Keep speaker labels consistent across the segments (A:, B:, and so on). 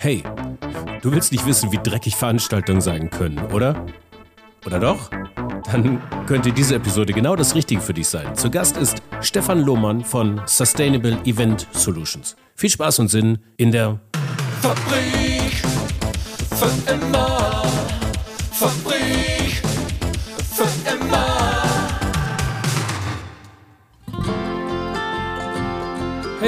A: Hey, du willst nicht wissen, wie dreckig Veranstaltungen sein können, oder? Oder doch? Dann könnte diese Episode genau das Richtige für dich sein. Zu Gast ist Stefan Lohmann von Sustainable Event Solutions. Viel Spaß und Sinn in der
B: Fabrik für immer. Fabrik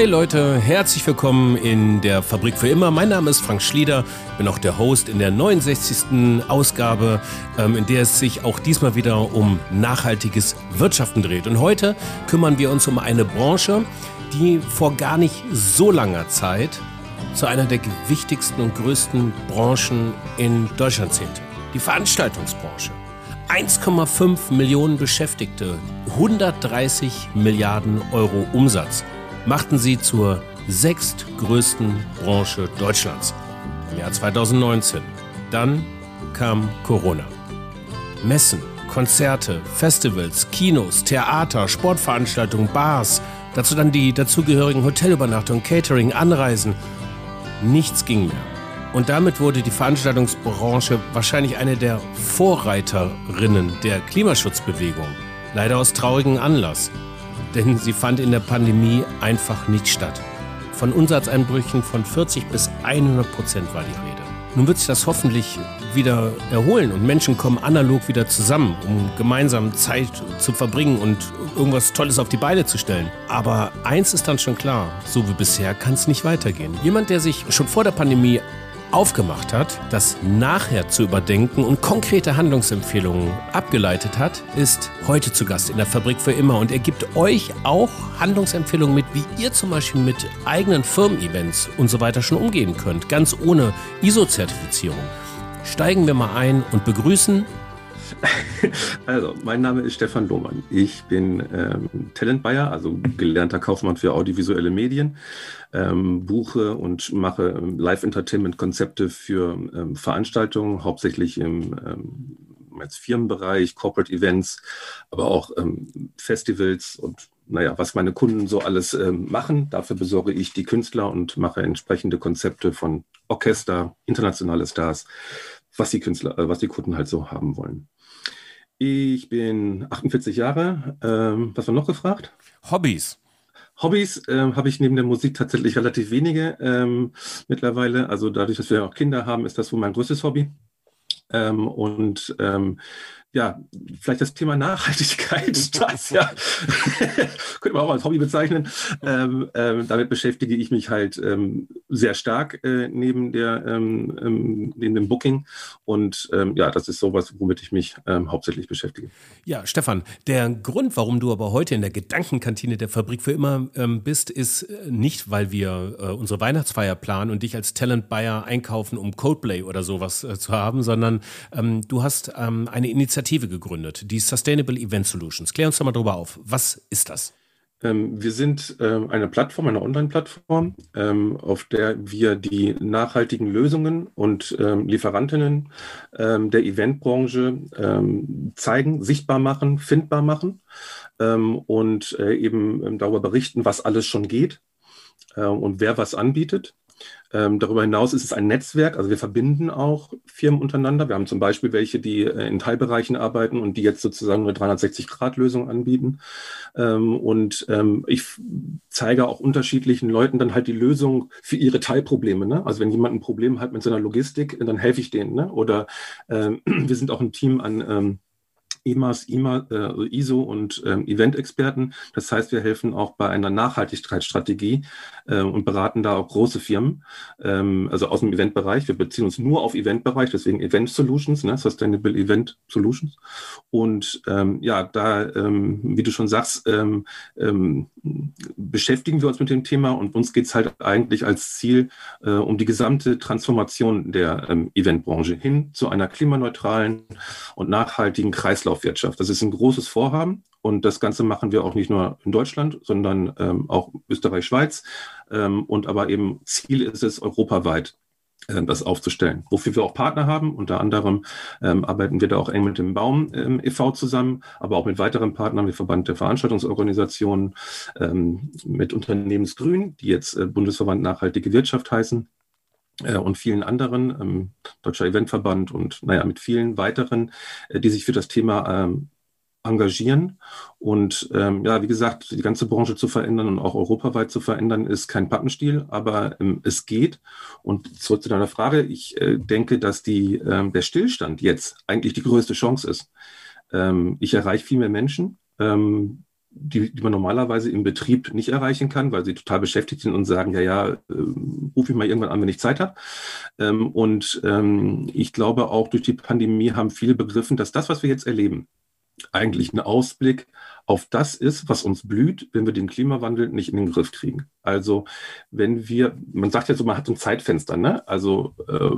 A: Hey Leute, herzlich willkommen in der Fabrik für immer. Mein Name ist Frank Schlieder, bin auch der Host in der 69. Ausgabe, ähm, in der es sich auch diesmal wieder um nachhaltiges Wirtschaften dreht. Und heute kümmern wir uns um eine Branche, die vor gar nicht so langer Zeit zu einer der wichtigsten und größten Branchen in Deutschland zählte. Die Veranstaltungsbranche. 1,5 Millionen Beschäftigte, 130 Milliarden Euro Umsatz machten sie zur sechstgrößten Branche Deutschlands im Jahr 2019. Dann kam Corona. Messen, Konzerte, Festivals, Kinos, Theater, Sportveranstaltungen, Bars, dazu dann die dazugehörigen Hotelübernachtungen, Catering, Anreisen. Nichts ging mehr. Und damit wurde die Veranstaltungsbranche wahrscheinlich eine der Vorreiterinnen der Klimaschutzbewegung. Leider aus traurigem Anlass denn sie fand in der Pandemie einfach nicht statt. Von Umsatzeinbrüchen von 40 bis 100 Prozent war die Rede. Nun wird sich das hoffentlich wieder erholen und Menschen kommen analog wieder zusammen, um gemeinsam Zeit zu verbringen und irgendwas Tolles auf die Beine zu stellen. Aber eins ist dann schon klar, so wie bisher kann es nicht weitergehen. Jemand, der sich schon vor der Pandemie aufgemacht hat, das nachher zu überdenken und konkrete Handlungsempfehlungen abgeleitet hat, ist heute zu Gast in der Fabrik für immer und er gibt euch auch Handlungsempfehlungen mit, wie ihr zum Beispiel mit eigenen Firmen-Events und so weiter schon umgehen könnt, ganz ohne ISO-Zertifizierung. Steigen wir mal ein und begrüßen
C: also, mein Name ist Stefan Lohmann. Ich bin ähm, Talent Buyer, also gelernter Kaufmann für audiovisuelle Medien, ähm, buche und mache ähm, Live-Entertainment-Konzepte für ähm, Veranstaltungen, hauptsächlich im ähm, als Firmenbereich, Corporate Events, aber auch ähm, Festivals und naja, was meine Kunden so alles machen. Dafür besorge ich die Künstler und mache entsprechende Konzepte von Orchester, internationale Stars, was die Künstler, äh, was die Kunden halt so haben wollen. Ich bin 48 Jahre. Ähm, was war noch gefragt?
A: Hobbys.
C: Hobbys ähm, habe ich neben der Musik tatsächlich relativ wenige ähm, mittlerweile. Also dadurch, dass wir auch Kinder haben, ist das wohl mein größtes Hobby. Ähm, und ähm, ja, vielleicht das Thema Nachhaltigkeit, das ja, könnte man auch als Hobby bezeichnen. Ähm, ähm, damit beschäftige ich mich halt ähm, sehr stark äh, neben, der, ähm, ähm, neben dem Booking. Und ähm, ja, das ist sowas, womit ich mich hauptsächlich beschäftige.
A: Ja, Stefan, der Grund, warum du aber heute in der Gedankenkantine der Fabrik für immer bist, ist äh, nicht, weil wir äh, unsere Weihnachtsfeier planen und dich als Talent Buyer einkaufen, um Codeplay oder sowas äh, zu haben, sondern du hast eine Initiative Initiative gegründet, die Sustainable Event Solutions. Klär uns doch mal darüber auf. Was ist das?
C: Ähm, wir sind ähm, eine Plattform, eine Online-Plattform, ähm, auf der wir die nachhaltigen Lösungen und Lieferantinnen der Eventbranche zeigen, sichtbar machen, findbar machen und äh, eben darüber berichten, was alles schon geht und wer was anbietet. Ähm, darüber hinaus ist es ein Netzwerk, also wir verbinden auch Firmen untereinander. Wir haben zum Beispiel welche, die äh, in Teilbereichen arbeiten und die jetzt sozusagen eine 360-Grad-Lösung anbieten. Ähm, und ähm, ich zeige auch unterschiedlichen Leuten dann halt die Lösung für ihre Teilprobleme. Ne? Also wenn jemand ein Problem hat mit seiner Logistik, dann helfe ich denen. Ne? Oder ähm, wir sind auch ein Team an ähm, EMAS, IMA, äh, ISO und ähm, Event-Experten. Das heißt, wir helfen auch bei einer Nachhaltigkeitsstrategie äh, und beraten da auch große Firmen, ähm, also aus dem Eventbereich. Wir beziehen uns nur auf Eventbereich, deswegen Event Solutions, ne, Sustainable Event Solutions. Und ähm, ja, da, ähm, wie du schon sagst, ähm, ähm, beschäftigen wir uns mit dem Thema und uns geht es halt eigentlich als Ziel äh, um die gesamte Transformation der Eventbranche hin zu einer klimaneutralen und nachhaltigen Kreislauf Kreislaufwirtschaft. Das ist ein großes Vorhaben und das Ganze machen wir auch nicht nur in Deutschland, sondern ähm, auch Österreich, Schweiz. Ähm, und aber eben Ziel ist es europaweit äh, das aufzustellen. Wofür wir auch Partner haben. Unter anderem ähm, arbeiten wir da auch eng mit dem Baum ähm, e.V. zusammen, aber auch mit weiteren Partnern wie Verband der Veranstaltungsorganisationen, ähm, mit Unternehmensgrün, die jetzt äh, Bundesverband Nachhaltige Wirtschaft heißen und vielen anderen, ähm, Deutscher Eventverband und naja, mit vielen weiteren, äh, die sich für das Thema ähm, engagieren. Und ähm, ja, wie gesagt, die ganze Branche zu verändern und auch europaweit zu verändern, ist kein Pappenstiel, aber ähm, es geht. Und zurück zu deiner Frage, ich äh, denke, dass die, ähm, der Stillstand jetzt eigentlich die größte Chance ist. Ähm, ich erreiche viel mehr Menschen. Die, die man normalerweise im Betrieb nicht erreichen kann, weil sie total beschäftigt sind und sagen, ja, ja, äh, rufe ich mal irgendwann an, wenn ich Zeit habe. Ähm, und ähm, ich glaube, auch durch die Pandemie haben viele begriffen, dass das, was wir jetzt erleben, eigentlich ein Ausblick auf das ist, was uns blüht, wenn wir den Klimawandel nicht in den Griff kriegen. Also wenn wir, man sagt ja so, man hat so ein Zeitfenster, ne? Also äh,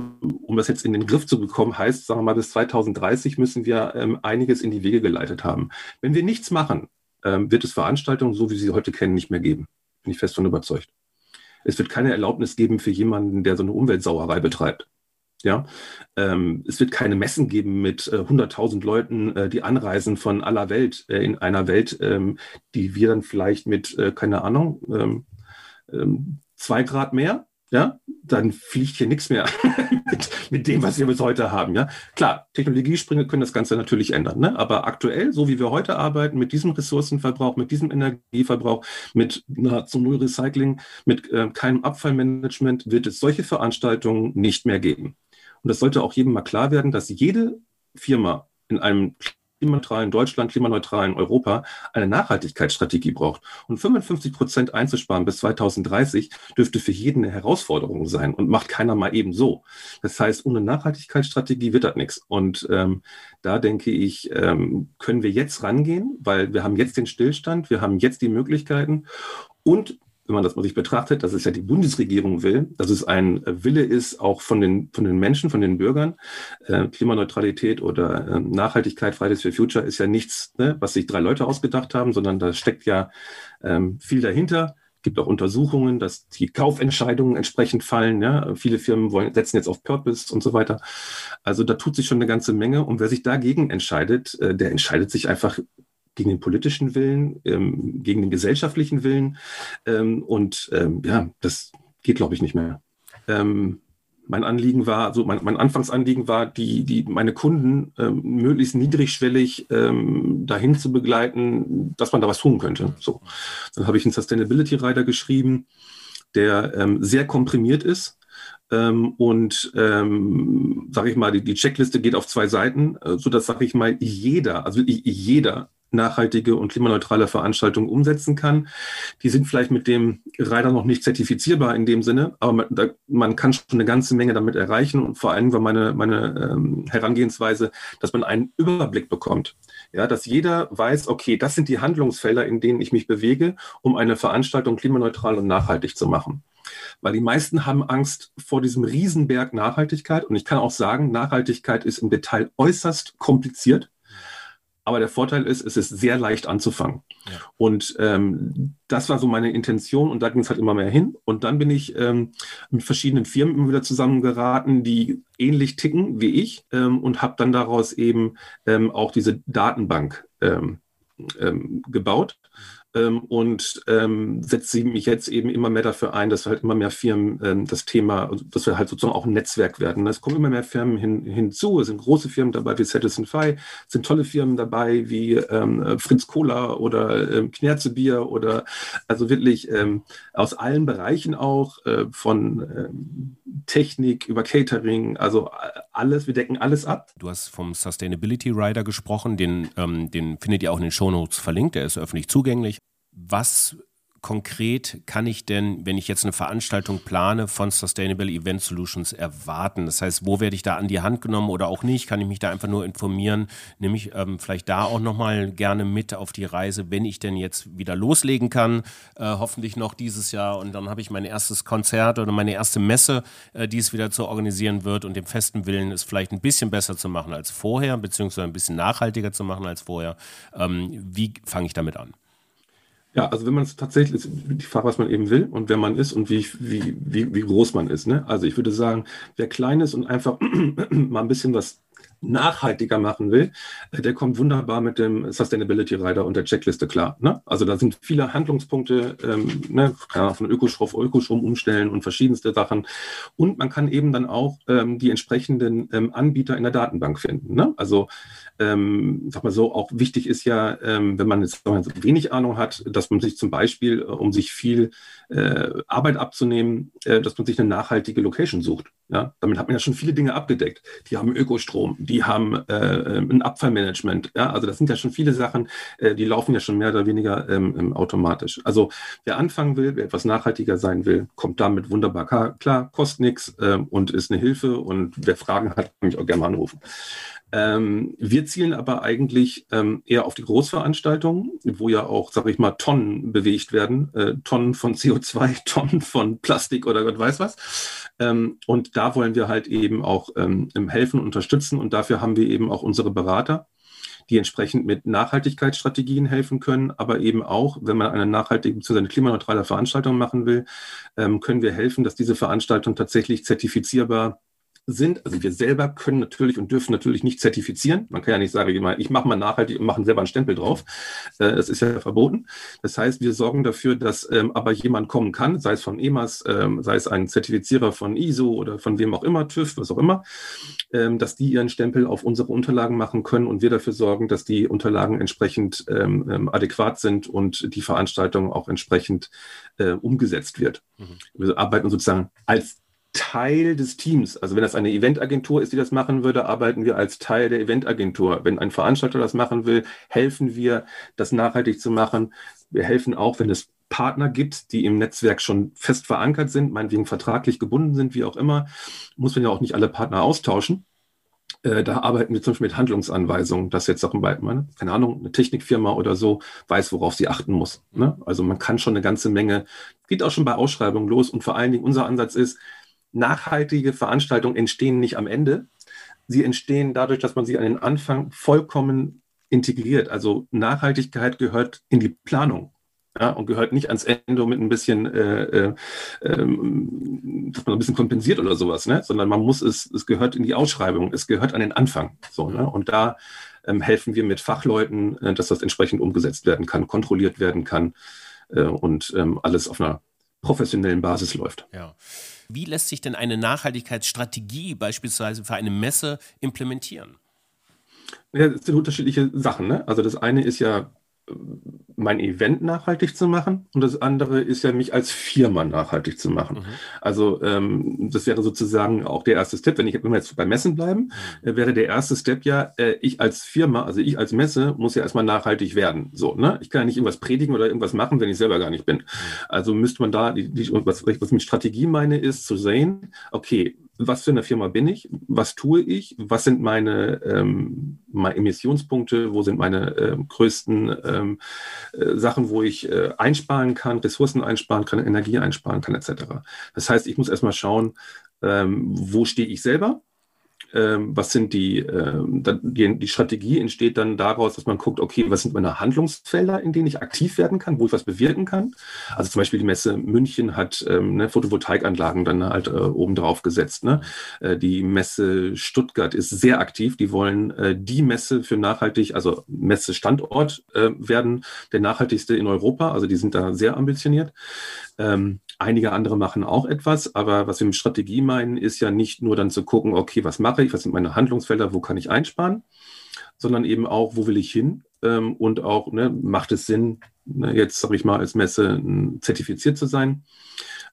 C: um das jetzt in den Griff zu bekommen, heißt, sagen wir mal, bis 2030 müssen wir ähm, einiges in die Wege geleitet haben. Wenn wir nichts machen, ähm, wird es Veranstaltungen, so wie Sie heute kennen, nicht mehr geben. Bin ich fest von überzeugt. Es wird keine Erlaubnis geben für jemanden, der so eine Umweltsauerei betreibt. Ja, ähm, es wird keine Messen geben mit äh, 100.000 Leuten, äh, die anreisen von aller Welt äh, in einer Welt, ähm, die wir dann vielleicht mit, äh, keine Ahnung, ähm, ähm, zwei Grad mehr ja, dann fliegt hier nichts mehr mit, mit, dem, was wir bis heute haben. Ja, klar, Technologiesprünge können das Ganze natürlich ändern, ne? aber aktuell, so wie wir heute arbeiten, mit diesem Ressourcenverbrauch, mit diesem Energieverbrauch, mit nahezu Null Recycling, mit äh, keinem Abfallmanagement, wird es solche Veranstaltungen nicht mehr geben. Und das sollte auch jedem mal klar werden, dass jede Firma in einem klimaneutralen Deutschland, klimaneutralen Europa eine Nachhaltigkeitsstrategie braucht. Und 55 Prozent einzusparen bis 2030 dürfte für jeden eine Herausforderung sein und macht keiner mal eben so. Das heißt, ohne Nachhaltigkeitsstrategie wird das nichts. Und ähm, da denke ich, ähm, können wir jetzt rangehen, weil wir haben jetzt den Stillstand, wir haben jetzt die Möglichkeiten und wenn man das mal sich betrachtet, dass es ja die Bundesregierung will, dass es ein Wille ist, auch von den, von den Menschen, von den Bürgern. Äh, Klimaneutralität oder äh, Nachhaltigkeit, Fridays for Future ist ja nichts, ne, was sich drei Leute ausgedacht haben, sondern da steckt ja ähm, viel dahinter. Es gibt auch Untersuchungen, dass die Kaufentscheidungen entsprechend fallen. Ja? Viele Firmen wollen, setzen jetzt auf Purpose und so weiter. Also da tut sich schon eine ganze Menge. Und wer sich dagegen entscheidet, äh, der entscheidet sich einfach gegen den politischen Willen, ähm, gegen den gesellschaftlichen Willen. Ähm, und ähm, ja, das geht, glaube ich, nicht mehr. Ähm, mein Anliegen war, also mein, mein Anfangsanliegen war, die, die, meine Kunden ähm, möglichst niedrigschwellig ähm, dahin zu begleiten, dass man da was tun könnte. So. Dann habe ich einen Sustainability Rider geschrieben, der sehr komprimiert ist. und ähm, sage ich mal, die, die, Checkliste geht auf zwei Seiten, äh, so dass sage ich mal jeder, also jeder nachhaltige und klimaneutrale Veranstaltungen umsetzen kann. Die sind vielleicht mit dem Rider noch nicht zertifizierbar in dem Sinne, aber man, da, man kann schon eine ganze Menge damit erreichen und vor allem war meine, meine ähm, Herangehensweise, dass man einen Überblick bekommt. Ja, dass jeder weiß, okay, das sind die Handlungsfelder, in denen ich mich bewege, um eine Veranstaltung klimaneutral und nachhaltig zu machen. Weil die meisten haben Angst vor diesem Riesenberg Nachhaltigkeit. Und ich kann auch sagen, Nachhaltigkeit ist im Detail äußerst kompliziert. Aber der Vorteil ist, es ist sehr leicht anzufangen. Ja. Und ähm, das war so meine Intention und da ging es halt immer mehr hin. Und dann bin ich ähm, mit verschiedenen Firmen immer wieder zusammengeraten, die ähnlich ticken wie ich ähm, und habe dann daraus eben ähm, auch diese Datenbank ähm, ähm, gebaut und ähm, setze mich jetzt eben immer mehr dafür ein, dass halt immer mehr Firmen ähm, das Thema, also, dass wir halt sozusagen auch ein Netzwerk werden. Es kommen immer mehr Firmen hin, hinzu, es sind große Firmen dabei wie Citizen Fi, es sind tolle Firmen dabei wie ähm, Fritz Cola oder ähm, Knerzebier oder also wirklich ähm, aus allen Bereichen auch, äh, von ähm, Technik über Catering, also alles, wir decken alles ab.
A: Du hast vom Sustainability Rider gesprochen, den, ähm, den findet ihr auch in den Shownotes verlinkt, der ist öffentlich zugänglich was konkret kann ich denn, wenn ich jetzt eine Veranstaltung plane, von Sustainable Event Solutions erwarten? Das heißt, wo werde ich da an die Hand genommen oder auch nicht? Kann ich mich da einfach nur informieren? Nehme ich ähm, vielleicht da auch nochmal gerne mit auf die Reise, wenn ich denn jetzt wieder loslegen kann, äh, hoffentlich noch dieses Jahr und dann habe ich mein erstes Konzert oder meine erste Messe, äh, die es wieder zu organisieren wird und dem festen Willen, es vielleicht ein bisschen besser zu machen als vorher, beziehungsweise ein bisschen nachhaltiger zu machen als vorher. Ähm, wie fange ich damit an?
C: Ja, also wenn man es tatsächlich, die Frage, was man eben will und wer man ist und wie, wie, wie, wie groß man ist. Ne? Also ich würde sagen, wer klein ist und einfach mal ein bisschen was nachhaltiger machen will, äh, der kommt wunderbar mit dem Sustainability Rider und der Checkliste klar. Ne? Also da sind viele Handlungspunkte, ähm, ne, von Ökostrom Ökostrom umstellen und verschiedenste Sachen. Und man kann eben dann auch ähm, die entsprechenden ähm, Anbieter in der Datenbank finden. Ne? Also ähm, sag mal so, auch wichtig ist ja, ähm, wenn man jetzt so wenig Ahnung hat, dass man sich zum Beispiel, äh, um sich viel äh, Arbeit abzunehmen, äh, dass man sich eine nachhaltige Location sucht. Ja, damit hat man ja schon viele Dinge abgedeckt. Die haben Ökostrom, die haben äh, ein Abfallmanagement. Ja, also das sind ja schon viele Sachen, äh, die laufen ja schon mehr oder weniger ähm, ähm automatisch. Also wer anfangen will, wer etwas nachhaltiger sein will, kommt damit wunderbar klar, kostet nichts äh, und ist eine Hilfe. Und wer Fragen hat, kann mich auch gerne mal anrufen. Ähm, wir zielen aber eigentlich ähm, eher auf die Großveranstaltungen, wo ja auch, sage ich mal, Tonnen bewegt werden, äh, Tonnen von CO2, Tonnen von Plastik oder Gott weiß was. Ähm, und da wollen wir halt eben auch ähm, helfen, unterstützen und dafür haben wir eben auch unsere Berater, die entsprechend mit Nachhaltigkeitsstrategien helfen können, aber eben auch, wenn man eine nachhaltige bzw. eine klimaneutrale Veranstaltung machen will, ähm, können wir helfen, dass diese Veranstaltung tatsächlich zertifizierbar sind. Also wir selber können natürlich und dürfen natürlich nicht zertifizieren. Man kann ja nicht sagen, ich mache mal nachhaltig und mache selber einen Stempel drauf. Äh, das ist ja verboten. Das heißt, wir sorgen dafür, dass ähm, aber jemand kommen kann, sei es von EMAS, ähm, sei es ein Zertifizierer von ISO oder von wem auch immer, TÜV, was auch immer, ähm, dass die ihren Stempel auf unsere Unterlagen machen können und wir dafür sorgen, dass die Unterlagen entsprechend adäquat sind und die Veranstaltung auch entsprechend äh, umgesetzt wird. Mhm. Wir arbeiten sozusagen als Teil des Teams. Also wenn das eine Eventagentur ist, die das machen würde, arbeiten wir als Teil der Eventagentur. Wenn ein Veranstalter das machen will, helfen wir, das nachhaltig zu machen. Wir helfen auch, wenn es Partner gibt, die im Netzwerk schon fest verankert sind, meinetwegen vertraglich gebunden sind, wie auch immer, muss man ja auch nicht alle Partner austauschen. Äh, da arbeiten wir zum Beispiel mit Handlungsanweisungen, dass jetzt auch meine, keine Ahnung, eine Technikfirma oder so weiß, worauf sie achten muss. Ne? Also man kann schon eine ganze Menge, geht auch schon bei Ausschreibungen los und vor allen Dingen unser Ansatz ist, nachhaltige Veranstaltungen entstehen nicht am Ende. Sie entstehen dadurch, dass man sie an den Anfang vollkommen integriert. Also Nachhaltigkeit gehört in die Planung. Ja, und gehört nicht ans Ende mit ein bisschen, äh, äh, ähm, dass man ein bisschen kompensiert oder sowas, ne? sondern man muss es, es gehört in die Ausschreibung, es gehört an den Anfang. So, ne? Und da ähm, helfen wir mit Fachleuten, äh, dass das entsprechend umgesetzt werden kann, kontrolliert werden kann äh, und ähm, alles auf einer professionellen Basis läuft.
A: Ja. Wie lässt sich denn eine Nachhaltigkeitsstrategie beispielsweise für eine Messe implementieren?
C: Ja, das sind unterschiedliche Sachen. Ne? Also das eine ist ja mein Event nachhaltig zu machen und das andere ist ja, mich als Firma nachhaltig zu machen. Mhm. Also ähm, das wäre sozusagen auch der erste Step. Wenn, ich, wenn wir jetzt bei Messen bleiben, mhm. äh, wäre der erste Step ja, äh, ich als Firma, also ich als Messe, muss ja erstmal nachhaltig werden. So, ne? Ich kann ja nicht irgendwas predigen oder irgendwas machen, wenn ich selber gar nicht bin. Mhm. Also müsste man da, die, die, was, was ich mit Strategie meine, ist zu sehen, okay, was für eine Firma bin ich, was tue ich, was sind meine, ähm, meine Emissionspunkte, wo sind meine äh, größten ähm, äh, Sachen, wo ich äh, einsparen kann, Ressourcen einsparen kann, Energie einsparen kann, etc. Das heißt, ich muss erstmal schauen, ähm, wo stehe ich selber, ähm, was sind die, ähm, die, die Strategie entsteht dann daraus, dass man guckt, okay, was sind meine Handlungsfelder, in denen ich aktiv werden kann, wo ich was bewirken kann. Also zum Beispiel die Messe München hat ähm, ne, Photovoltaikanlagen dann halt äh, oben drauf gesetzt. Ne? Äh, die Messe Stuttgart ist sehr aktiv. Die wollen äh, die Messe für nachhaltig, also Messestandort äh, werden, der nachhaltigste in Europa. Also die sind da sehr ambitioniert. Ähm, einige andere machen auch etwas, aber was wir mit Strategie meinen, ist ja nicht nur dann zu gucken, okay, was mache ich, was sind meine Handlungsfelder, wo kann ich einsparen, sondern eben auch, wo will ich hin ähm, und auch, ne, macht es Sinn, ne, jetzt sage ich mal als Messe zertifiziert zu sein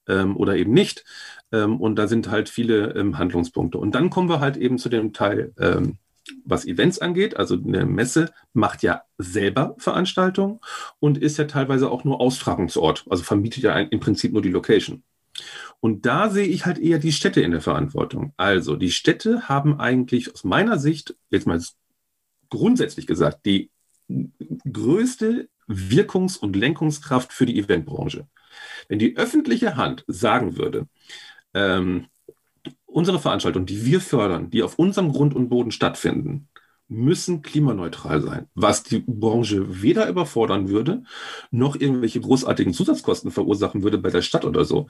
C: ähm, oder eben nicht. Ähm, und da sind halt viele ähm, Handlungspunkte. Und dann kommen wir halt eben zu dem Teil, ähm, was Events angeht. Also eine Messe macht ja selber Veranstaltungen und ist ja teilweise auch nur Austragungsort, also vermietet ja im Prinzip nur die Location. Und da sehe ich halt eher die Städte in der Verantwortung. Also die Städte haben eigentlich aus meiner Sicht, jetzt mal grundsätzlich gesagt, die größte Wirkungs- und Lenkungskraft für die Eventbranche. Wenn die öffentliche Hand sagen würde, ähm, unsere Veranstaltungen, die wir fördern, die auf unserem Grund und Boden stattfinden, müssen klimaneutral sein, was die Branche weder überfordern würde, noch irgendwelche großartigen Zusatzkosten verursachen würde bei der Stadt oder so.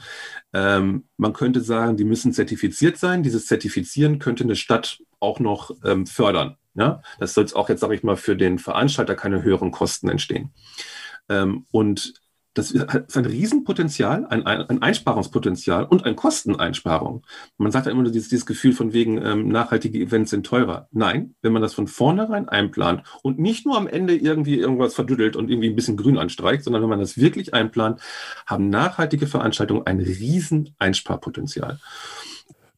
C: Ähm, man könnte sagen, die müssen zertifiziert sein. Dieses Zertifizieren könnte eine Stadt auch noch ähm, fördern. Ja? Das soll auch jetzt, sage ich mal, für den Veranstalter keine höheren Kosten entstehen. Ähm, und das ist ein Riesenpotenzial, ein, ein Einsparungspotenzial und ein Kosteneinsparung. Man sagt ja immer dieses, dieses Gefühl von wegen, ähm, nachhaltige Events sind teurer. Nein, wenn man das von vornherein einplant und nicht nur am Ende irgendwie irgendwas verdüdelt und irgendwie ein bisschen grün anstreicht, sondern wenn man das wirklich einplant, haben nachhaltige Veranstaltungen ein riesen Einsparpotenzial.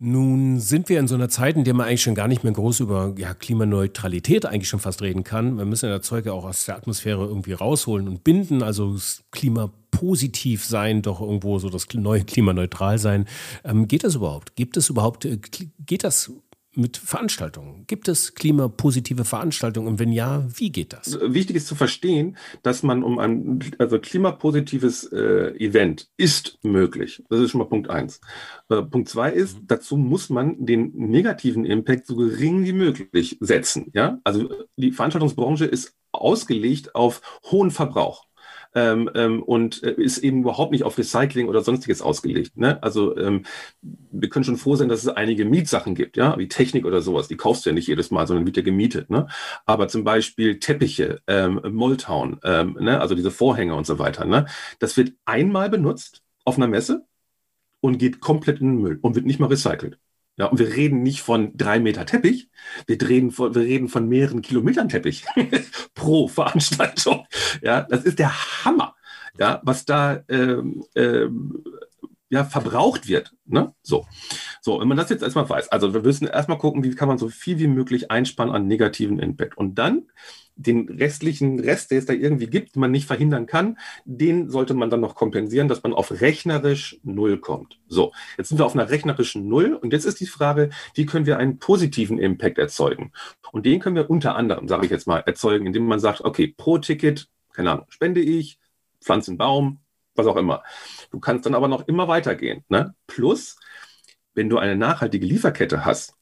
A: Nun sind wir in so einer Zeit, in der man eigentlich schon gar nicht mehr groß über ja, Klimaneutralität eigentlich schon fast reden kann. Wir müssen ja das Zeug auch aus der Atmosphäre irgendwie rausholen und binden, also klimapositiv sein, doch irgendwo so das neue klimaneutral sein. Ähm, geht das überhaupt? Gibt es überhaupt, äh, geht das mit Veranstaltungen? Gibt es klimapositive Veranstaltungen? Und wenn ja, wie geht das?
C: Wichtig ist zu verstehen, dass man um ein also klimapositives äh, Event ist möglich. Das ist schon mal Punkt eins. Äh, Punkt zwei ist, mhm. dazu muss man den negativen Impact so gering wie möglich setzen. Ja, also die Veranstaltungsbranche ist ausgelegt auf hohen Verbrauch ähm, ähm, und äh, ist eben überhaupt nicht auf Recycling oder sonstiges ausgelegt. Ne? Also ähm, wir können schon froh sein, dass es einige Mietsachen gibt, ja, wie Technik oder sowas. Die kaufst du ja nicht jedes Mal, sondern wird ja gemietet. Ne? Aber zum Beispiel Teppiche, ähm, Molltown, ähm, ne? also diese Vorhänge und so weiter. Ne? Das wird einmal benutzt auf einer Messe und geht komplett in den Müll und wird nicht mal recycelt. Ja, und wir reden nicht von drei Meter Teppich, wir reden von, wir reden von mehreren Kilometern Teppich pro Veranstaltung. Ja, das ist der Hammer, ja, was da ähm, ähm, ja, verbraucht wird. Ne? So. so, wenn man das jetzt erstmal weiß, also wir müssen erstmal gucken, wie kann man so viel wie möglich einsparen an negativen Impact. Und dann den restlichen Rest, der es da irgendwie gibt, den man nicht verhindern kann, den sollte man dann noch kompensieren, dass man auf rechnerisch Null kommt. So, jetzt sind wir auf einer rechnerischen Null und jetzt ist die Frage, wie können wir einen positiven Impact erzeugen? Und den können wir unter anderem, sage ich jetzt mal, erzeugen, indem man sagt, okay, pro Ticket, keine Ahnung, spende ich, pflanze einen Baum, was auch immer. Du kannst dann aber noch immer weitergehen. Ne? Plus, wenn du eine nachhaltige Lieferkette hast,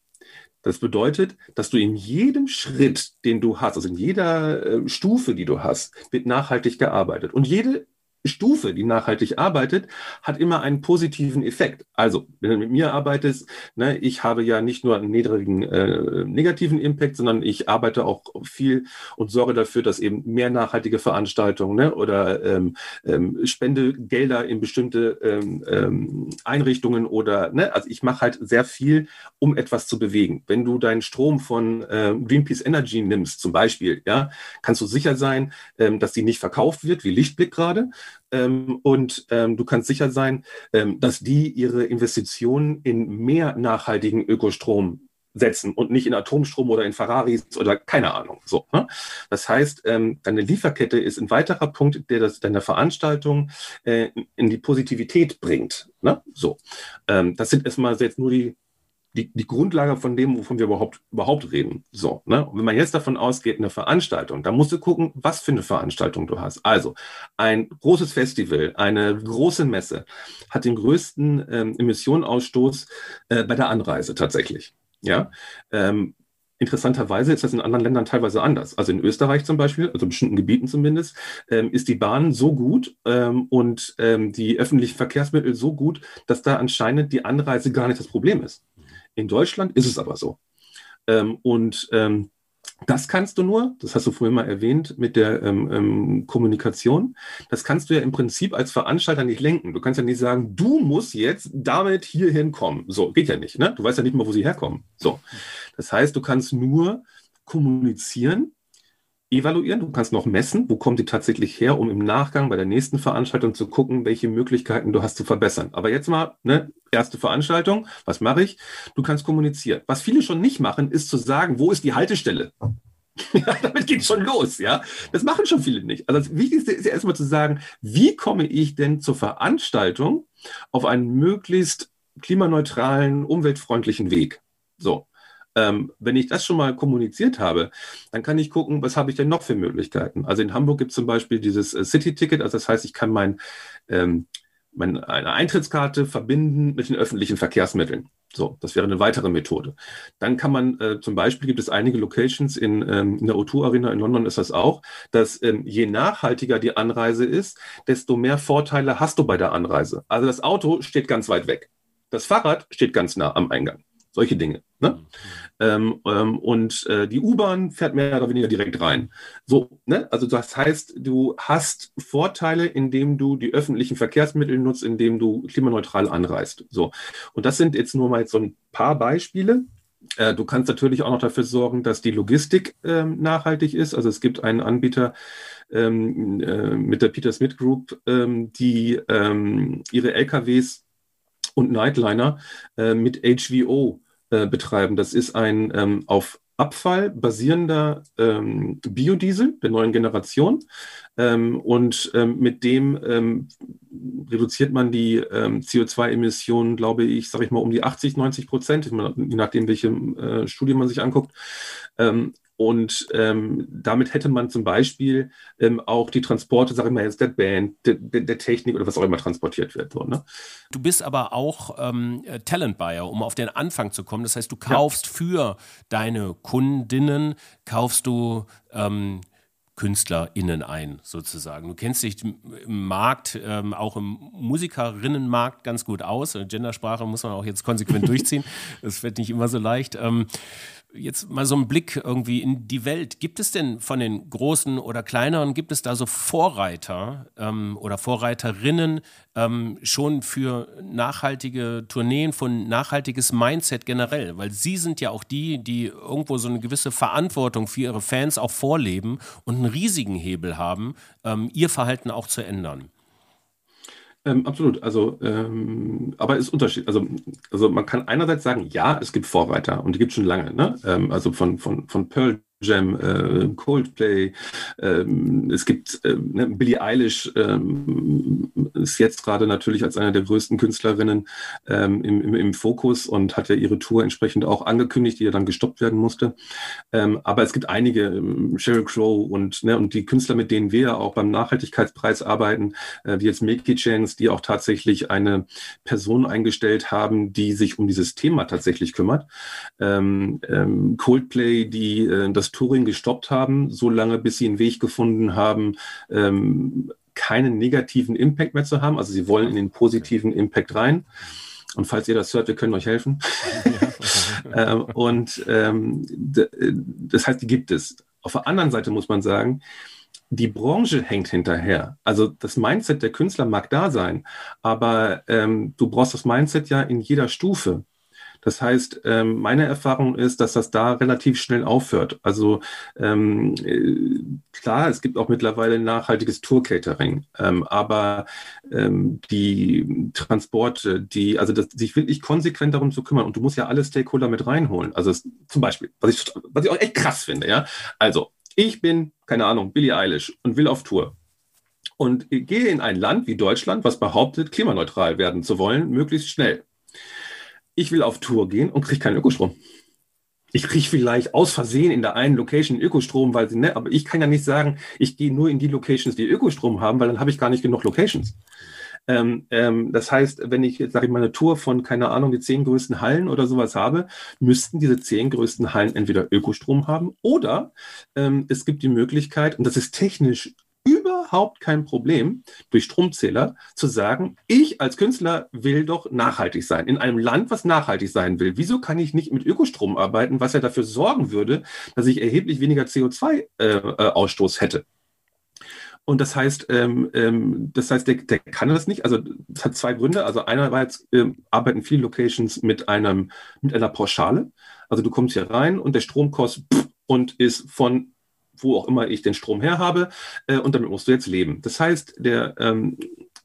C: das bedeutet, dass du in jedem Schritt, den du hast, also in jeder äh, Stufe, die du hast, wird nachhaltig gearbeitet. Und jede Stufe, die nachhaltig arbeitet, hat immer einen positiven Effekt. Also, wenn du mit mir arbeitest, ne, ich habe ja nicht nur einen niedrigen äh, negativen Impact, sondern ich arbeite auch viel und sorge dafür, dass eben mehr nachhaltige Veranstaltungen ne, oder ähm, ähm, spende Gelder in bestimmte ähm, ähm, Einrichtungen oder, ne, also ich mache halt sehr viel, um etwas zu bewegen. Wenn du deinen Strom von äh, Greenpeace Energy nimmst, zum Beispiel, ja, kannst du sicher sein, ähm, dass die nicht verkauft wird, wie Lichtblick gerade, und ähm, du kannst sicher sein, ähm, dass die ihre Investitionen in mehr nachhaltigen Ökostrom setzen und nicht in Atomstrom oder in Ferraris oder keine Ahnung. So, ne? Das heißt, ähm, deine Lieferkette ist ein weiterer Punkt, der das deine Veranstaltung äh, in die Positivität bringt. Ne? So, ähm, das sind erstmal jetzt nur die die, die Grundlage von dem, wovon wir überhaupt, überhaupt reden. So, ne? Und wenn man jetzt davon ausgeht, eine Veranstaltung, dann musst du gucken, was für eine Veranstaltung du hast. Also, ein großes Festival, eine große Messe hat den größten ähm, Emissionenausstoß äh, bei der Anreise tatsächlich. Ja, ähm, Interessanterweise ist das in anderen Ländern teilweise anders. Also in Österreich zum Beispiel, also in bestimmten Gebieten zumindest, ähm, ist die Bahn so gut ähm, und ähm, die öffentlichen Verkehrsmittel so gut, dass da anscheinend die Anreise gar nicht das Problem ist. In Deutschland ist es aber so. Ähm, und ähm, das kannst du nur, das hast du vorhin mal erwähnt, mit der ähm, ähm, Kommunikation. Das kannst du ja im Prinzip als Veranstalter nicht lenken. Du kannst ja nicht sagen, du musst jetzt damit hierhin kommen. So, geht ja nicht. Ne? Du weißt ja nicht mal, wo sie herkommen. So. Das heißt, du kannst nur kommunizieren evaluieren, du kannst noch messen, wo kommt die tatsächlich her, um im Nachgang bei der nächsten Veranstaltung zu gucken, welche Möglichkeiten du hast zu verbessern. Aber jetzt mal, ne, erste Veranstaltung, was mache ich? Du kannst kommunizieren. Was viele schon nicht machen, ist zu sagen, wo ist die Haltestelle? Ja, damit geht schon los, ja. Das machen schon viele nicht. Also das Wichtigste ist ja erstmal zu sagen, wie komme ich denn zur Veranstaltung auf einen möglichst klimaneutralen, umweltfreundlichen Weg? So. Ähm, wenn ich das schon mal kommuniziert habe, dann kann ich gucken, was habe ich denn noch für Möglichkeiten. Also in Hamburg gibt es zum Beispiel dieses äh, City-Ticket, also das heißt, ich kann mein, ähm, meine, eine Eintrittskarte verbinden mit den öffentlichen Verkehrsmitteln. So, das wäre eine weitere Methode. Dann kann man äh, zum Beispiel gibt es einige Locations in, ähm, in der O2 Arena in London ist das auch, dass ähm, je nachhaltiger die Anreise ist, desto mehr Vorteile hast du bei der Anreise. Also das Auto steht ganz weit weg. Das Fahrrad steht ganz nah am Eingang. Solche Dinge. Ne? Mhm. Ähm, ähm, und äh, die U-Bahn fährt mehr oder weniger direkt rein. So, ne? Also das heißt, du hast Vorteile, indem du die öffentlichen Verkehrsmittel nutzt, indem du klimaneutral anreist. So. Und das sind jetzt nur mal jetzt so ein paar Beispiele. Äh, du kannst natürlich auch noch dafür sorgen, dass die Logistik ähm, nachhaltig ist. Also es gibt einen Anbieter, ähm, äh, mit der Peter Smith Group, ähm, die ähm, ihre LKWs und Nightliner äh, mit HVO äh, betreiben. Das ist ein ähm, auf Abfall basierender ähm, Biodiesel der neuen Generation. Ähm, und ähm, mit dem ähm, reduziert man die ähm, CO2-Emissionen, glaube ich, sage ich mal, um die 80, 90 Prozent, je nachdem, welche äh, Studie man sich anguckt. Und ähm, damit hätte man zum Beispiel ähm, auch die Transporte, sage ich mal jetzt, der Band, der, der, Technik oder was auch immer transportiert wird. So, ne?
A: Du bist aber auch ähm, Talent Buyer, um auf den Anfang zu kommen. Das heißt, du kaufst ja. für deine Kundinnen, kaufst du ähm, KünstlerInnen ein, sozusagen. Du kennst dich im Markt, ähm, auch im Musikerinnenmarkt ganz gut aus. Gendersprache muss man auch jetzt konsequent durchziehen. Das wird nicht immer so leicht. Ähm, jetzt mal so einen Blick irgendwie in die Welt. Gibt es denn von den großen oder kleineren, gibt es da so Vorreiter ähm, oder Vorreiterinnen ähm, schon für nachhaltige Tourneen, von nachhaltiges Mindset generell? Weil sie sind ja auch die, die irgendwo so eine gewisse Verantwortung für ihre Fans auch vorleben und einen riesigen Hebel haben, ähm, ihr Verhalten auch zu ändern.
C: Ähm, absolut. Also, ähm, aber es ist Unterschied. Also, also man kann einerseits sagen, ja, es gibt Vorreiter und die gibt es schon lange. Ne? Ähm, also von, von, von Pearl Jam, äh, Coldplay, ähm, es gibt äh, ne, Billie Eilish ähm, ist jetzt gerade natürlich als eine der größten Künstlerinnen ähm, im, im, im, Fokus und hat ja ihre Tour entsprechend auch angekündigt, die ja dann gestoppt werden musste. Ähm, aber es gibt einige, ähm, Sheryl Crow und, ne, und die Künstler, mit denen wir auch beim Nachhaltigkeitspreis arbeiten, äh, wie jetzt Milky Chance, die auch tatsächlich eine Person eingestellt haben, die sich um dieses Thema tatsächlich kümmert. Ähm, Coldplay, die äh, Touring gestoppt haben, so lange, bis sie einen Weg gefunden haben, ähm, keinen negativen Impact mehr zu haben. Also sie wollen in den positiven Impact rein. Und falls ihr das hört, wir können euch helfen. ähm, und ähm, das heißt, die gibt es. Auf der anderen Seite muss man sagen, die Branche hängt hinterher. Also das Mindset der Künstler mag da sein, aber ähm, du brauchst das Mindset ja in jeder Stufe. Das heißt, ähm, meine Erfahrung ist, dass das da relativ schnell aufhört. Also ähm, äh, klar, es gibt auch mittlerweile nachhaltiges Tour-Catering, ähm, aber die Transporte, die, also das, sich wirklich konsequent darum zu kümmern und du musst ja alle Stakeholder mit reinholen. Also zum Beispiel, was ich, was ich auch echt krass finde, ja. Also ich bin, keine Ahnung, Billie Eilish und will auf Tour und gehe in ein Land wie Deutschland, was behauptet, klimaneutral werden zu wollen, möglichst schnell ich will auf Tour gehen und kriege keinen Ökostrom. Ich kriege vielleicht aus Versehen in der einen Location Ökostrom, weil sie, ne, aber ich kann ja nicht sagen, ich gehe nur in die Locations, die Ökostrom haben, weil dann habe ich gar nicht genug Locations. Ähm, ähm, das heißt, wenn ich jetzt, sage ich mal, eine Tour von, keine Ahnung, die zehn größten Hallen oder sowas habe, müssten diese zehn größten Hallen entweder Ökostrom haben oder ähm, es gibt die Möglichkeit, und das ist technisch überhaupt kein Problem, durch Stromzähler zu sagen, ich als Künstler will doch nachhaltig sein. In einem Land, was nachhaltig sein will. Wieso kann ich nicht mit Ökostrom arbeiten, was ja dafür sorgen würde, dass ich erheblich weniger CO2-Ausstoß äh, hätte? Und das heißt, ähm, ähm, das heißt, der, der kann das nicht. Also das hat zwei Gründe. Also einerseits ähm, arbeiten viele Locations mit einem mit einer Pauschale. Also du kommst hier rein und der Strom kostet und ist von wo auch immer ich den Strom her habe, äh, und damit musst du jetzt leben. Das heißt, der ähm,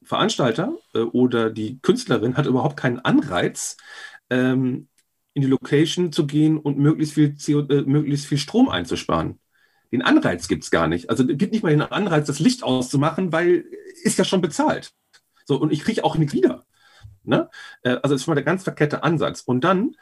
C: Veranstalter äh, oder die Künstlerin hat überhaupt keinen Anreiz, ähm, in die Location zu gehen und möglichst viel, CO, äh, möglichst viel Strom einzusparen. Den Anreiz gibt es gar nicht. Also gibt nicht mal den Anreiz, das Licht auszumachen, weil ist ja schon bezahlt. So, und ich kriege auch nichts wieder. Ne? Äh, also das ist schon mal der ganz verkehrte Ansatz. Und dann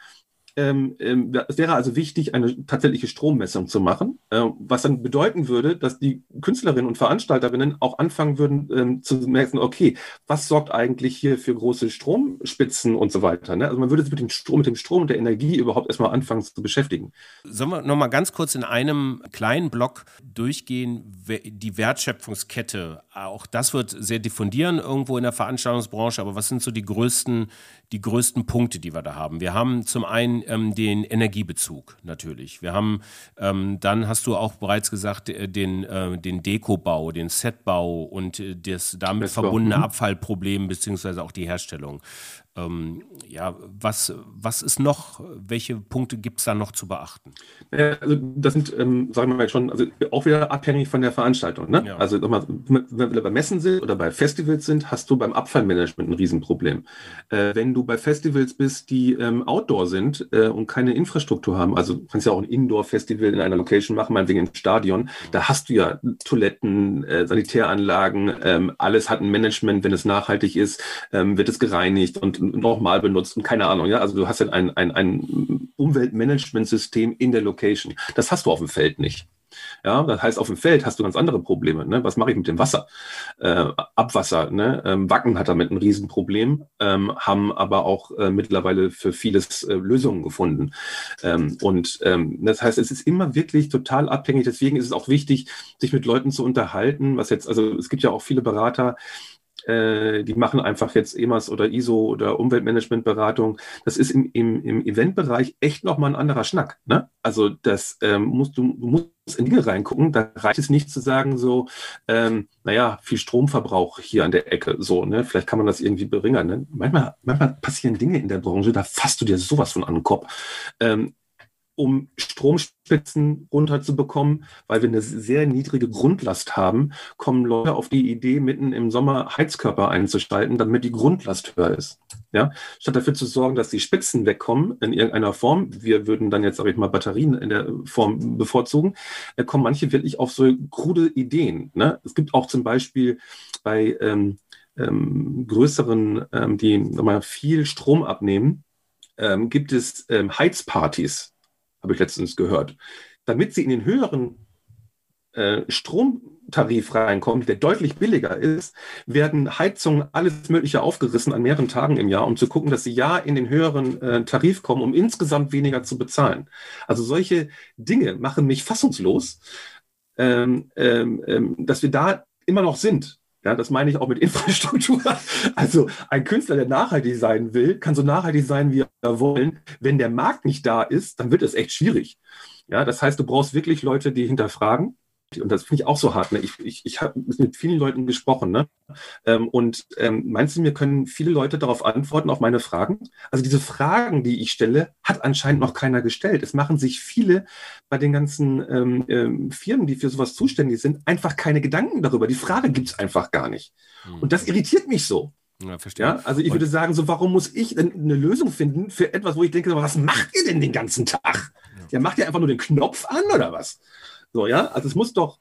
C: ähm, ähm, es wäre also wichtig, eine tatsächliche Strommessung zu machen, äh, was dann bedeuten würde, dass die Künstlerinnen und Veranstalterinnen auch anfangen würden ähm, zu merken, okay, was sorgt eigentlich hier für große Stromspitzen und so weiter. Ne? Also man würde sich mit dem Strom, mit dem Strom und der Energie überhaupt erstmal anfangen zu beschäftigen.
A: Sollen wir nochmal ganz kurz in einem kleinen Block durchgehen, die Wertschöpfungskette. Auch das wird sehr diffundieren irgendwo in der Veranstaltungsbranche, aber was sind so die größten, die größten Punkte, die wir da haben? Wir haben zum einen ähm, den Energiebezug natürlich. Wir haben, ähm, dann hast du auch bereits gesagt, äh, den, äh, den Dekobau, den Setbau und äh, das damit verbundene mhm. Abfallproblem beziehungsweise auch die Herstellung. Ähm, ja, was, was ist noch, welche Punkte gibt es da noch zu beachten?
C: Ja, also das sind, ähm, sagen wir mal schon, also auch wieder abhängig von der Veranstaltung. Ne? Ja. Also mal, wenn wir bei Messen sind oder bei Festivals sind, hast du beim Abfallmanagement ein Riesenproblem. Äh, wenn du bei Festivals bist, die ähm, Outdoor sind äh, und keine Infrastruktur haben, also du kannst ja auch ein Indoor-Festival in einer Location machen, meinetwegen im Stadion, da hast du ja Toiletten, äh, Sanitäranlagen, ähm, alles hat ein Management, wenn es nachhaltig ist, ähm, wird es gereinigt und nochmal benutzt und keine Ahnung. Ja? Also du hast ja ein, ein, ein Umweltmanagementsystem in der Location. Das hast du auf dem Feld nicht. Ja, das heißt, auf dem Feld hast du ganz andere Probleme. Ne? Was mache ich mit dem Wasser? Äh, Abwasser. Ne? Ähm, Wacken hat damit ein Riesenproblem, ähm, haben aber auch äh, mittlerweile für vieles äh, Lösungen gefunden. Ähm, und ähm, das heißt, es ist immer wirklich total abhängig. Deswegen ist es auch wichtig, sich mit Leuten zu unterhalten. Was jetzt, also es gibt ja auch viele Berater, äh, die machen einfach jetzt EMAS oder ISO oder Umweltmanagementberatung. Das ist im, im, im Eventbereich echt nochmal ein anderer Schnack. Ne? Also das ähm, musst du, du musst in Dinge reingucken. Da reicht es nicht zu sagen, so, ähm, naja, viel Stromverbrauch hier an der Ecke. So, ne? Vielleicht kann man das irgendwie beringern. Ne? Manchmal, manchmal passieren Dinge in der Branche, da fasst du dir sowas von an den Kopf. Ähm, um Stromspitzen runterzubekommen, weil wir eine sehr niedrige Grundlast haben, kommen Leute auf die Idee, mitten im Sommer Heizkörper einzuschalten, damit die Grundlast höher ist. Ja, statt dafür zu sorgen, dass die Spitzen wegkommen in irgendeiner Form, wir würden dann jetzt, sage ich mal, Batterien in der Form bevorzugen, äh, kommen manche wirklich auf so krude Ideen. Ne? Es gibt auch zum Beispiel bei ähm, ähm, größeren, ähm, die nochmal viel Strom abnehmen, ähm, gibt es ähm, Heizpartys habe ich letztens gehört. Damit sie in den höheren äh, Stromtarif reinkommen, der deutlich billiger ist, werden Heizungen alles Mögliche aufgerissen an mehreren Tagen im Jahr, um zu gucken, dass sie ja in den höheren äh, Tarif kommen, um insgesamt weniger zu bezahlen. Also solche Dinge machen mich fassungslos, ähm, ähm, ähm dass wir da immer noch sind. Ja, das meine ich auch mit Infrastruktur. Also ein Künstler, der nachhaltig sein will, kann so nachhaltig sein, wie er wollen. Wenn der Markt nicht da ist, dann wird es echt schwierig. Ja, das heißt, du brauchst wirklich Leute, die hinterfragen, und das finde ich auch so hart. Ne? Ich, ich, ich habe mit vielen Leuten gesprochen. Ne? Ähm, und ähm, meinst du, mir können viele Leute darauf antworten, auf meine Fragen? Also diese Fragen, die ich stelle, hat anscheinend noch keiner gestellt. Es machen sich viele bei den ganzen ähm, ähm Firmen, die für sowas zuständig sind, einfach keine Gedanken darüber. Die Frage gibt es einfach gar nicht. Mhm. Und das irritiert mich so. Ja, verstehe. Ja, also ich würde sagen, so warum muss ich denn eine Lösung finden für etwas, wo ich denke, was macht ihr denn den ganzen Tag? Ja, ja macht ihr einfach nur den Knopf an oder was? So, ja, also es muss doch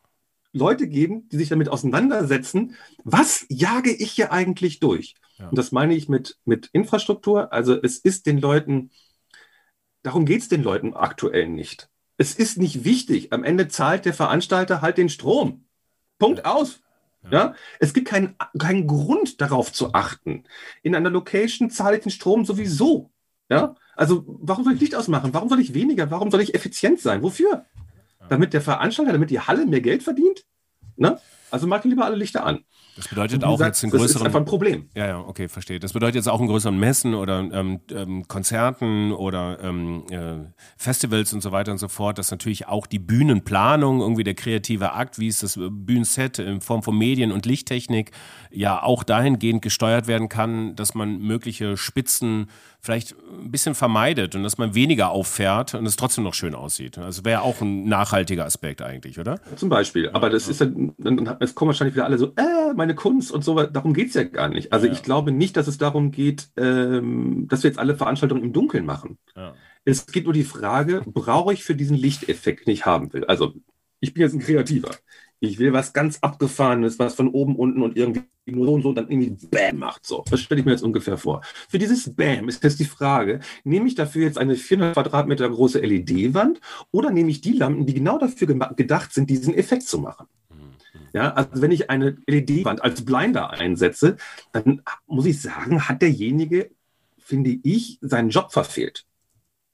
C: Leute geben, die sich damit auseinandersetzen, was jage ich hier eigentlich durch? Ja. Und das meine ich mit, mit Infrastruktur. Also es ist den Leuten, darum geht es den Leuten aktuell nicht. Es ist nicht wichtig. Am Ende zahlt der Veranstalter halt den Strom. Punkt aus. Ja. ja. Es gibt keinen, keinen Grund darauf zu achten. In einer Location zahle ich den Strom sowieso. Ja. Also warum soll ich Licht ausmachen? Warum soll ich weniger? Warum soll ich effizient sein? Wofür? Damit der Veranstalter, damit die Halle mehr Geld verdient? Ne? Also mach lieber alle Lichter an.
A: Das bedeutet auch sagst, jetzt in größeren. Das ist
C: einfach ein Problem.
A: Ja, ja, okay, verstehe. Das bedeutet jetzt auch in größeren Messen oder ähm, ähm, Konzerten oder ähm, äh, Festivals und so weiter und so fort, dass natürlich auch die Bühnenplanung, irgendwie der kreative Akt, wie ist das Bühnenset in Form von Medien und Lichttechnik, ja auch dahingehend gesteuert werden kann, dass man mögliche Spitzen vielleicht ein bisschen vermeidet und dass man weniger auffährt und es trotzdem noch schön aussieht. Also wäre auch ein nachhaltiger Aspekt eigentlich, oder?
C: Zum Beispiel. Aber das ist dann, dann, es kommen wahrscheinlich wieder alle so, äh, meine Kunst und so, darum geht es ja gar nicht. Also ja. ich glaube nicht, dass es darum geht, ähm, dass wir jetzt alle Veranstaltungen im Dunkeln machen. Ja. Es geht nur die Frage, brauche ich für diesen Lichteffekt, den ich haben will? Also ich bin jetzt ein Kreativer Ich will was ganz Abgefahrenes, was von oben, unten und irgendwie nur so und so dann irgendwie Bam macht. So, das stelle ich mir jetzt ungefähr vor. Für dieses Bam ist jetzt die Frage, nehme ich dafür jetzt eine 400 Quadratmeter große LED-Wand oder nehme ich die Lampen, die genau dafür gedacht sind, diesen Effekt zu machen? Ja, also wenn ich eine LED-Wand als Blinder einsetze, dann muss ich sagen, hat derjenige, finde ich, seinen Job verfehlt.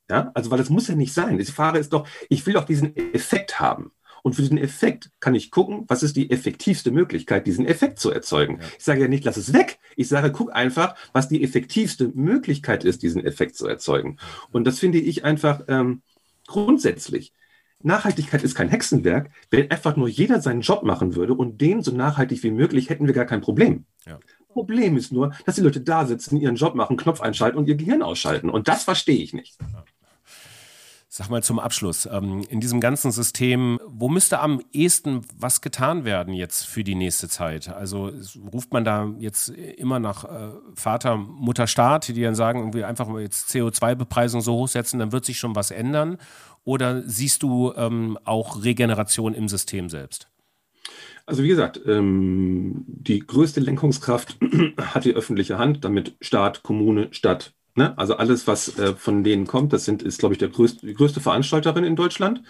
C: Ja, also weil das muss ja nicht sein. Die Frage ist doch, ich will doch diesen Effekt haben. Und für diesen Effekt kann ich gucken, was ist die effektivste Möglichkeit, diesen Effekt zu erzeugen. Ja. Ich sage ja nicht, lass es weg. Ich sage, guck einfach, was die effektivste Möglichkeit ist, diesen Effekt zu erzeugen. Und das finde ich einfach ähm, grundsätzlich. Nachhaltigkeit ist kein Hexenwerk. Wenn einfach nur jeder seinen Job machen würde und den so nachhaltig wie möglich, hätten wir gar kein Problem. Ja. Problem ist nur, dass die Leute da sitzen, ihren Job machen, Knopf einschalten und ihr Gehirn ausschalten. Und das verstehe ich nicht.
A: Sag mal zum Abschluss, ähm, in diesem ganzen System, wo müsste am ehesten was getan werden jetzt für die nächste Zeit? Also ruft man da jetzt immer nach äh, Vater, Mutter, Staat, die dann sagen, irgendwie einfach mal jetzt CO2-Bepreisung so hochsetzen, dann wird sich schon was ändern? Oder siehst du ähm, auch Regeneration im System selbst?
C: Also wie gesagt, ähm, die größte Lenkungskraft hat die öffentliche Hand, damit Staat, Kommune, Stadt, Ne? Also alles, was äh, von denen kommt, das sind, ist, glaube ich, der größte, die größte Veranstalterin in Deutschland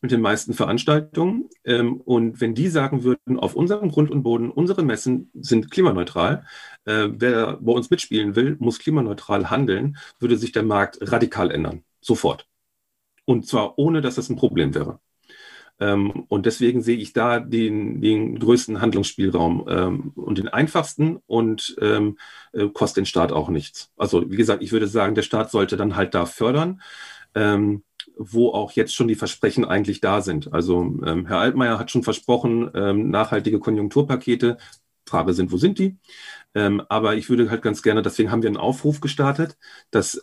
C: mit den meisten Veranstaltungen. Ähm, und wenn die sagen würden, auf unserem Grund und Boden, unsere Messen sind klimaneutral, äh, wer bei uns mitspielen will, muss klimaneutral handeln, würde sich der Markt radikal ändern. Sofort. Und zwar ohne, dass das ein Problem wäre. Ähm, und deswegen sehe ich da den, den größten Handlungsspielraum ähm, und den einfachsten und ähm, äh, kostet den Staat auch nichts. Also wie gesagt, ich würde sagen, der Staat sollte dann halt da fördern, ähm, wo auch jetzt schon die Versprechen eigentlich da sind. Also ähm, Herr Altmaier hat schon versprochen, ähm, nachhaltige Konjunkturpakete. Frage sind, wo sind die? aber ich würde halt ganz gerne, deswegen haben wir einen Aufruf gestartet, dass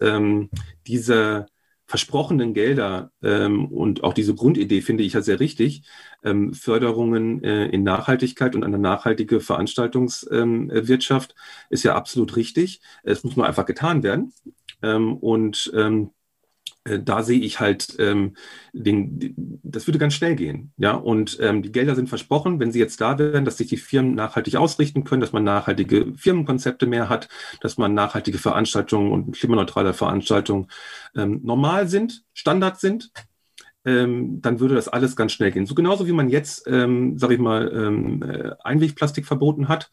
C: diese versprochenen Gelder ähm, und auch diese Grundidee finde ich ja sehr richtig, ähm, Förderungen äh, in Nachhaltigkeit und eine nachhaltige Veranstaltungswirtschaft ähm, ist ja absolut richtig. Es muss nur einfach getan werden. Ähm, und ähm, äh, da sehe ich halt, ähm, den, das würde ganz schnell gehen. Ja, und ähm, die Gelder sind versprochen, wenn sie jetzt da wären, dass sich die Firmen nachhaltig ausrichten können, dass man nachhaltige Firmenkonzepte mehr hat, dass man nachhaltige Veranstaltungen und klimaneutrale Veranstaltungen ähm, normal sind, Standard sind. Ähm, dann würde das alles ganz schnell gehen. So genauso wie man jetzt, ähm, sage ich mal, ähm, äh, Einwegplastik verboten hat,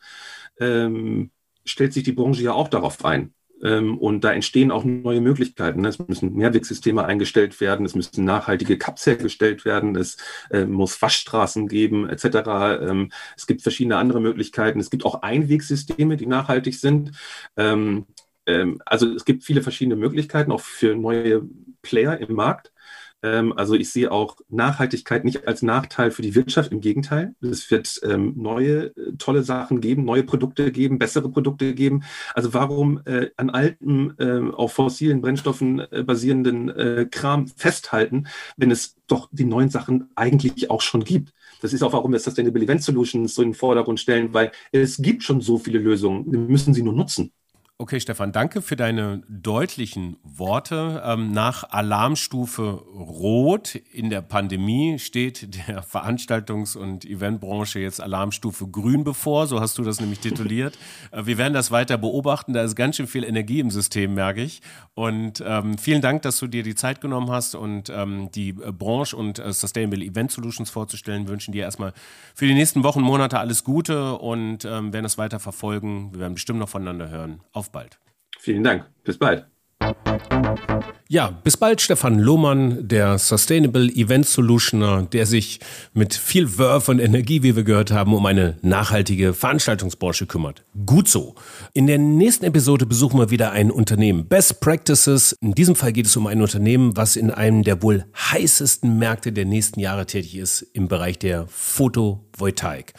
C: ähm, stellt sich die Branche ja auch darauf ein. Ähm, und da entstehen auch neue Möglichkeiten. Ne? Es müssen Mehrwegsysteme eingestellt werden, es müssen nachhaltige Cups hergestellt werden, es äh, muss Waschstraßen geben, etc. Ähm, es gibt verschiedene andere Möglichkeiten. Es gibt auch Einwegsysteme, die nachhaltig sind. Ähm, also es gibt viele verschiedene Möglichkeiten, auch für neue Player im Markt. Ähm, also ich sehe auch Nachhaltigkeit nicht als Nachteil für die Wirtschaft, im Gegenteil. Es wird ähm, neue äh, tolle Sachen geben, neue Produkte geben, bessere Produkte geben. Also warum äh, an alten, äh, auf fossilen Brennstoffen äh, basierenden äh, Kram festhalten, wenn es doch die neuen Sachen eigentlich auch schon gibt? Das ist auch, warum wir Sustainable Event Solutions so in den Vordergrund stellen, weil es gibt schon so viele Lösungen. Wir müssen sie nur nutzen.
A: Okay, Stefan, danke für deine deutlichen Worte. Ähm, nach Alarmstufe Rot in der Pandemie steht der Veranstaltungs- und Eventbranche jetzt Alarmstufe Grün bevor. So hast du das nämlich tituliert. Äh, wir werden das weiter beobachten. Da ist ganz schön viel Energie im System, merke ich. Und ähm, vielen Dank, dass du dir die Zeit genommen hast und ähm, die äh, Branche und äh, Sustainable Event Solutions vorzustellen. Wir wünschen dir erstmal für die nächsten Wochen, Monate alles Gute und ähm, werden es weiter verfolgen. Wir werden bestimmt noch voneinander hören. Auf bald.
C: Vielen Dank. Bis bald.
A: Ja, bis bald, Stefan Lohmann, der Sustainable Event Solutioner, der sich mit viel Wurf und Energie, wie wir gehört haben, um eine nachhaltige Veranstaltungsbranche kümmert. Gut so. In der nächsten Episode besuchen wir wieder ein Unternehmen. Best Practices. In diesem Fall geht es um ein Unternehmen, was in einem der wohl heißesten Märkte der nächsten Jahre tätig ist, im Bereich der Photovoltaik.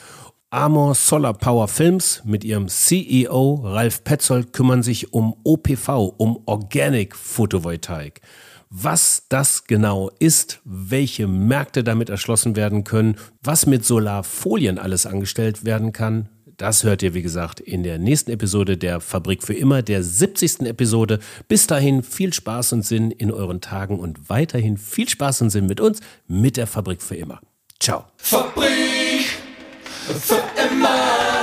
A: Amor Solar Power Films mit ihrem CEO Ralf Petzold kümmern sich um OPV, um Organic Photovoltaik. Was das genau ist, welche Märkte damit erschlossen werden können, was mit Solarfolien alles angestellt werden kann, das hört ihr, wie gesagt, in der nächsten Episode der Fabrik für immer, der 70. Episode. Bis dahin viel Spaß und Sinn in euren Tagen und weiterhin viel Spaß und Sinn mit uns, mit der Fabrik für immer. Ciao.
B: Fabrik für immer.